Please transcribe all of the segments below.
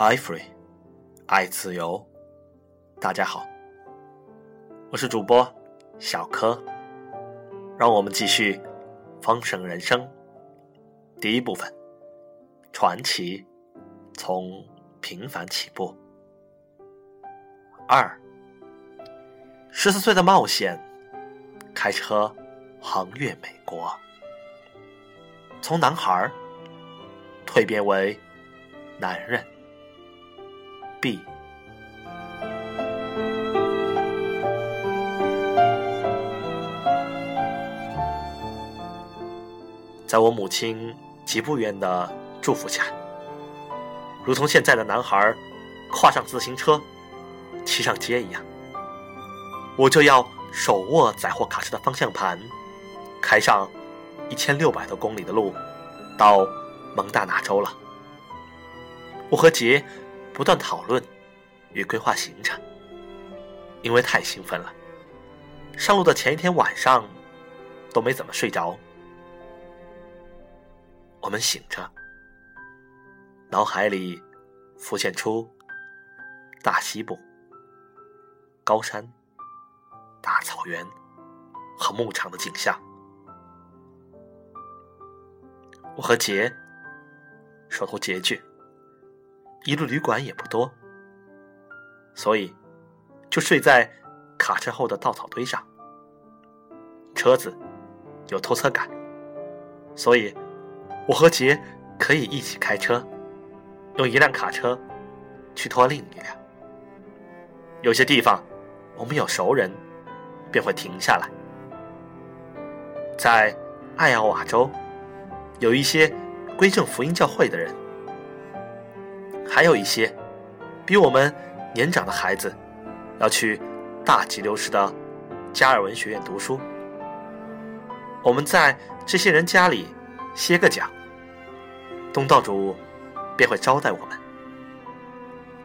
爱 free，爱自由。大家好，我是主播小柯。让我们继续《丰盛人生》第一部分：传奇从平凡起步。二，十四岁的冒险，开车横越美国，从男孩蜕变为男人。B。在我母亲几步远的祝福下，如同现在的男孩跨上自行车，骑上街一样，我就要手握载货卡车的方向盘，开上一千六百多公里的路，到蒙大拿州了。我和杰不断讨论与规划行程，因为太兴奋了，上路的前一天晚上都没怎么睡着。我们醒着，脑海里浮现出大西部高山、大草原和牧场的景象。我和杰手头拮据，一路旅馆也不多，所以就睡在卡车后的稻草堆上。车子有拖车杆，所以。我和杰可以一起开车，用一辆卡车去拖另一辆。有些地方我们有熟人，便会停下来。在艾奥瓦州，有一些归正福音教会的人，还有一些比我们年长的孩子要去大吉流市的加尔文学院读书。我们在这些人家里歇个脚。东道主便会招待我们。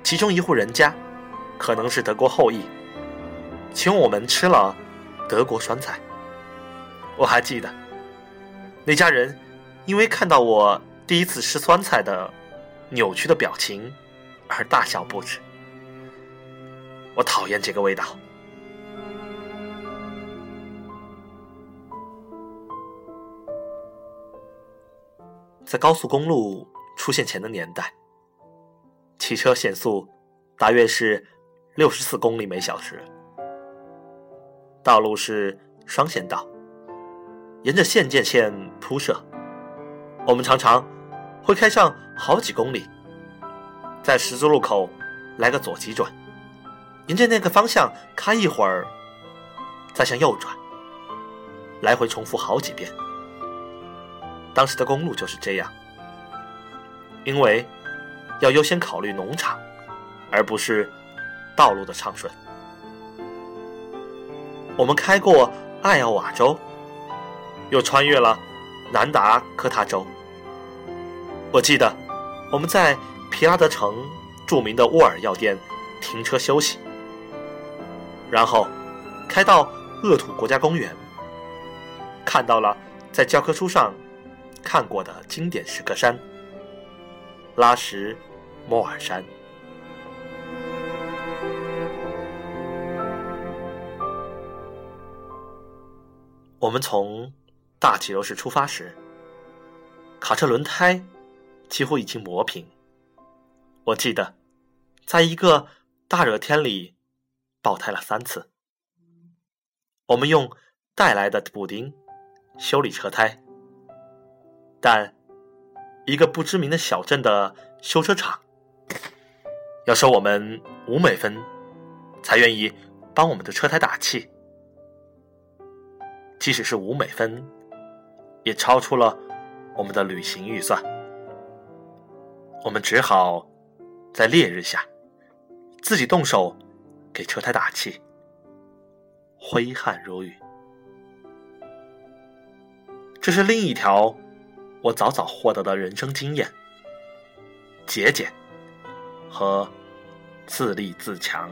其中一户人家可能是德国后裔，请我们吃了德国酸菜。我还记得那家人因为看到我第一次吃酸菜的扭曲的表情而大笑不止。我讨厌这个味道。在高速公路出现前的年代，汽车限速大约是六十四公里每小时。道路是双线道，沿着县界线铺设。我们常常会开上好几公里，在十字路口来个左急转，沿着那个方向开一会儿，再向右转，来回重复好几遍。当时的公路就是这样，因为要优先考虑农场，而不是道路的畅顺。我们开过艾奥瓦州，又穿越了南达科他州。我记得我们在皮拉德城著名的沃尔药店停车休息，然后开到厄土国家公园，看到了在教科书上。看过的经典石刻山——拉什莫尔山。我们从大吉流市出发时，卡车轮胎几乎已经磨平。我记得，在一个大热天里爆胎了三次。我们用带来的补丁修理车胎。但一个不知名的小镇的修车厂要收我们五美分，才愿意帮我们的车胎打气。即使是五美分，也超出了我们的旅行预算。我们只好在烈日下自己动手给车胎打气，挥汗如雨。这是另一条。我早早获得的人生经验：节俭和自立自强。